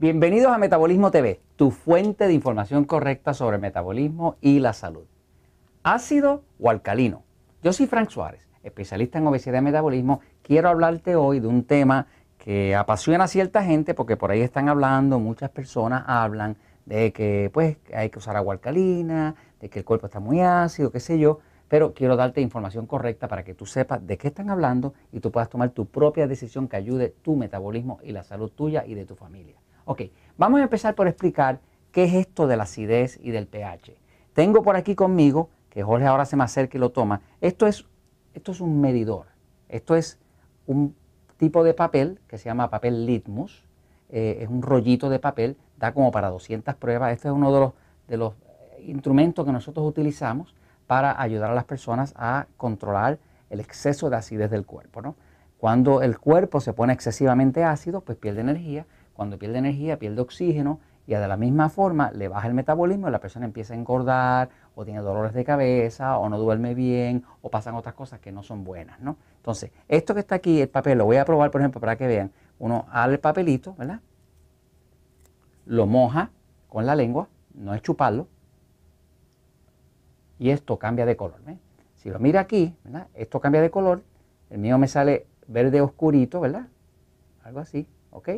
Bienvenidos a Metabolismo TV, tu fuente de información correcta sobre metabolismo y la salud. ¿Ácido o alcalino? Yo soy Frank Suárez, especialista en obesidad y metabolismo. Quiero hablarte hoy de un tema que apasiona a cierta gente porque por ahí están hablando, muchas personas hablan de que pues hay que usar agua alcalina, de que el cuerpo está muy ácido, qué sé yo, pero quiero darte información correcta para que tú sepas de qué están hablando y tú puedas tomar tu propia decisión que ayude tu metabolismo y la salud tuya y de tu familia. Ok, vamos a empezar por explicar qué es esto de la acidez y del pH. Tengo por aquí conmigo, que Jorge ahora se me acerca y lo toma, esto es, esto es un medidor. Esto es un tipo de papel que se llama papel litmus. Eh, es un rollito de papel, da como para 200 pruebas. Este es uno de los, de los instrumentos que nosotros utilizamos para ayudar a las personas a controlar el exceso de acidez del cuerpo. ¿no? Cuando el cuerpo se pone excesivamente ácido, pues pierde energía cuando pierde energía, pierde oxígeno y de la misma forma le baja el metabolismo y la persona empieza a engordar o tiene dolores de cabeza o no duerme bien o pasan otras cosas que no son buenas, ¿no? Entonces, esto que está aquí, el papel, lo voy a probar, por ejemplo, para que vean. Uno abre el papelito, ¿verdad? Lo moja con la lengua, no es chuparlo. Y esto cambia de color, ¿ves? Si lo mira aquí, ¿verdad? Esto cambia de color. El mío me sale verde oscurito, ¿verdad? Algo así, ¿ok?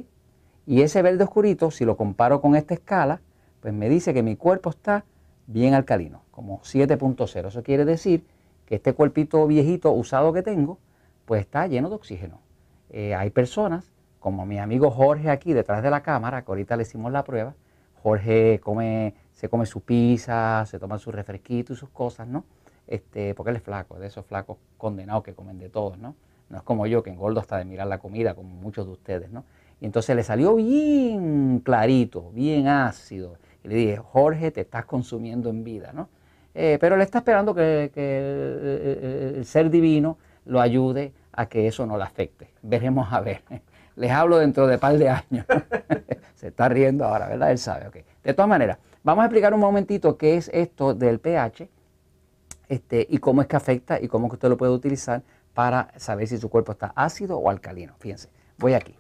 Y ese verde oscurito, si lo comparo con esta escala, pues me dice que mi cuerpo está bien alcalino, como 7.0. Eso quiere decir que este cuerpito viejito usado que tengo, pues está lleno de oxígeno. Eh, hay personas, como mi amigo Jorge aquí detrás de la cámara, que ahorita le hicimos la prueba, Jorge come, se come su pizza, se toma su refresquito y sus cosas, ¿no? Este, porque él es flaco, de esos flacos condenados que comen de todos, ¿no? No es como yo, que engordo hasta de mirar la comida, como muchos de ustedes, ¿no? Y entonces le salió bien clarito, bien ácido. Y le dije, Jorge, te estás consumiendo en vida, ¿no? Eh, pero le está esperando que, el, ser divino lo ayude a que eso no le afecte. Veremos a ver. Les hablo dentro de un par de años. Se está riendo ahora, ¿verdad? Él sabe. Okay. De todas maneras, vamos a explicar un momentito qué es esto del pH este, y cómo es que afecta y cómo usted lo puede utilizar para saber si su cuerpo está ácido o alcalino. Fíjense, voy aquí.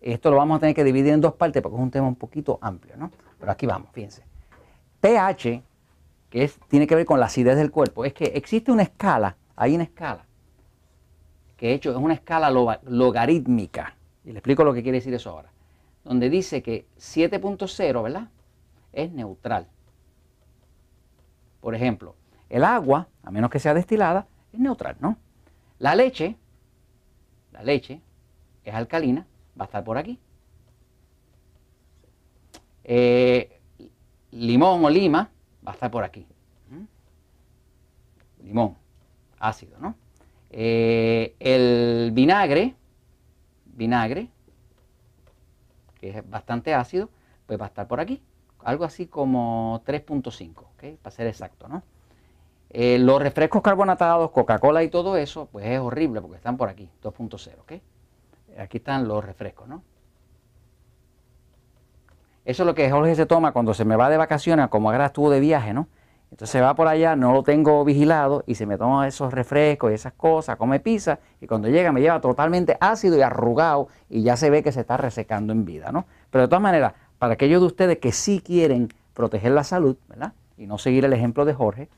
Esto lo vamos a tener que dividir en dos partes porque es un tema un poquito amplio, ¿no? Pero aquí vamos, fíjense. pH, que tiene que ver con la acidez del cuerpo, es que existe una escala, hay una escala, que de hecho es una escala logarítmica. Y le explico lo que quiere decir eso ahora. Donde dice que 7.0, ¿verdad? Es neutral. Por ejemplo, el agua, a menos que sea destilada, es neutral, ¿no? La leche, la leche es alcalina va a estar por aquí. Eh, limón o lima va a estar por aquí. ¿Mm? Limón, ácido, ¿no? Eh, el vinagre, vinagre, que es bastante ácido, pues va a estar por aquí. Algo así como 3.5, ¿ok? Para ser exacto, ¿no? Eh, los refrescos carbonatados, Coca-Cola y todo eso, pues es horrible porque están por aquí, 2.0, ¿ok? Aquí están los refrescos, ¿no? Eso es lo que Jorge se toma cuando se me va de vacaciones, como ahora estuvo de viaje, ¿no? Entonces se va por allá, no lo tengo vigilado y se me toma esos refrescos y esas cosas, come pizza y cuando llega me lleva totalmente ácido y arrugado y ya se ve que se está resecando en vida, ¿no? Pero de todas maneras, para aquellos de ustedes que sí quieren proteger la salud, ¿verdad? Y no seguir el ejemplo de Jorge,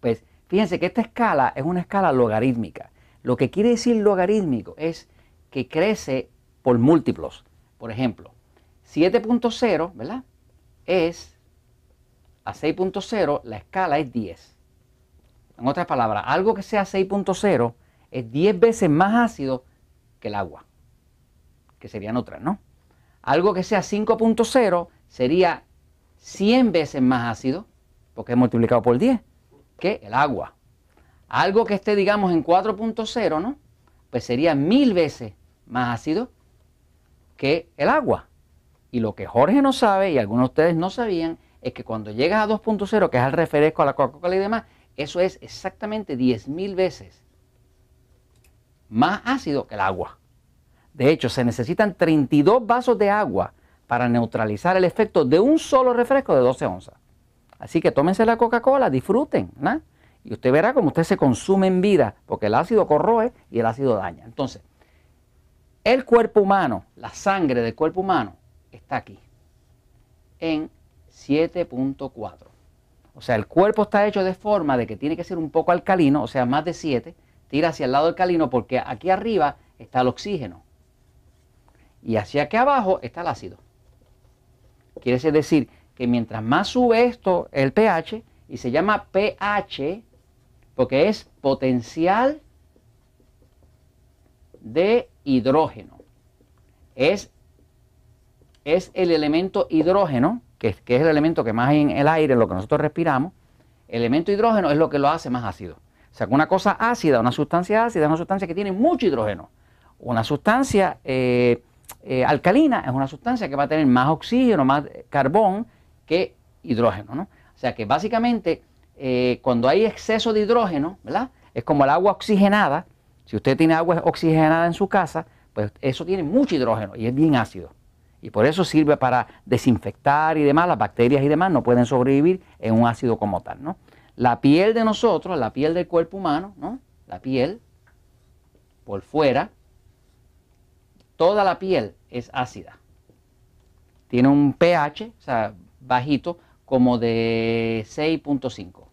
pues fíjense que esta escala es una escala logarítmica. Lo que quiere decir logarítmico es que crece por múltiplos. Por ejemplo, 7.0, ¿verdad? Es a 6.0, la escala es 10. En otras palabras, algo que sea 6.0 es 10 veces más ácido que el agua, que sería neutral, ¿no? Algo que sea 5.0 sería 100 veces más ácido, porque es multiplicado por 10, que el agua. Algo que esté, digamos, en 4.0, ¿no? Pues sería mil veces más ácido que el agua. Y lo que Jorge no sabe, y algunos de ustedes no sabían, es que cuando llegas a 2.0, que es el refresco a la Coca-Cola y demás, eso es exactamente 10.000 veces más ácido que el agua. De hecho, se necesitan 32 vasos de agua para neutralizar el efecto de un solo refresco de 12 onzas. Así que tómense la Coca-Cola, disfruten, ¿no? Y usted verá cómo usted se consume en vida, porque el ácido corroe y el ácido daña. Entonces, el cuerpo humano, la sangre del cuerpo humano, está aquí, en 7.4. O sea, el cuerpo está hecho de forma de que tiene que ser un poco alcalino, o sea, más de 7, tira hacia el lado alcalino porque aquí arriba está el oxígeno y hacia aquí abajo está el ácido. Quiere decir que mientras más sube esto, el pH, y se llama pH porque es potencial de hidrógeno. Es, es el elemento hidrógeno, que, que, es el elemento que más hay en el aire, lo que nosotros respiramos. El elemento hidrógeno es lo que lo hace más ácido. O sea, una cosa ácida, una sustancia ácida, es una sustancia que tiene mucho hidrógeno. Una sustancia eh, eh, alcalina es una sustancia que va a tener más oxígeno, más carbón que hidrógeno. ¿no? O sea que básicamente eh, cuando hay exceso de hidrógeno, ¿verdad? Es como el agua oxigenada. Si usted tiene agua oxigenada en su casa, pues eso tiene mucho hidrógeno y es bien ácido. Y por eso sirve para desinfectar y demás. Las bacterias y demás no pueden sobrevivir en un ácido como tal. ¿no? La piel de nosotros, la piel del cuerpo humano, ¿no? la piel por fuera, toda la piel es ácida. Tiene un pH, o sea, bajito, como de 6.5.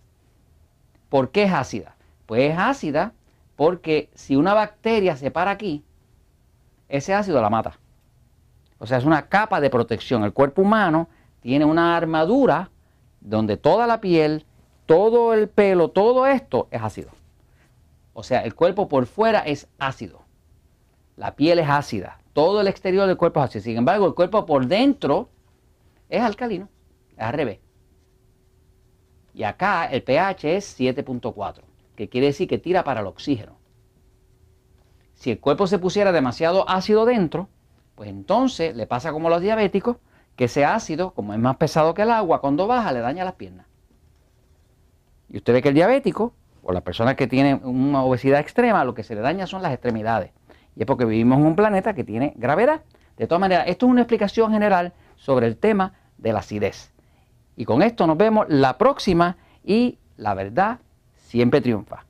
¿Por qué es ácida? Pues es ácida porque si una bacteria se para aquí, ese ácido la mata. O sea, es una capa de protección. El cuerpo humano tiene una armadura donde toda la piel, todo el pelo, todo esto es ácido. O sea, el cuerpo por fuera es ácido. La piel es ácida. Todo el exterior del cuerpo es ácido. Sin embargo, el cuerpo por dentro es alcalino. Es al revés. Y acá el pH es 7.4, que quiere decir que tira para el oxígeno. Si el cuerpo se pusiera demasiado ácido dentro, pues entonces le pasa como a los diabéticos, que ese ácido, como es más pesado que el agua, cuando baja le daña las piernas. Y usted ve que el diabético, o la persona que tiene una obesidad extrema, lo que se le daña son las extremidades. Y es porque vivimos en un planeta que tiene gravedad. De todas maneras, esto es una explicación general sobre el tema de la acidez. Y con esto nos vemos la próxima y la verdad siempre triunfa.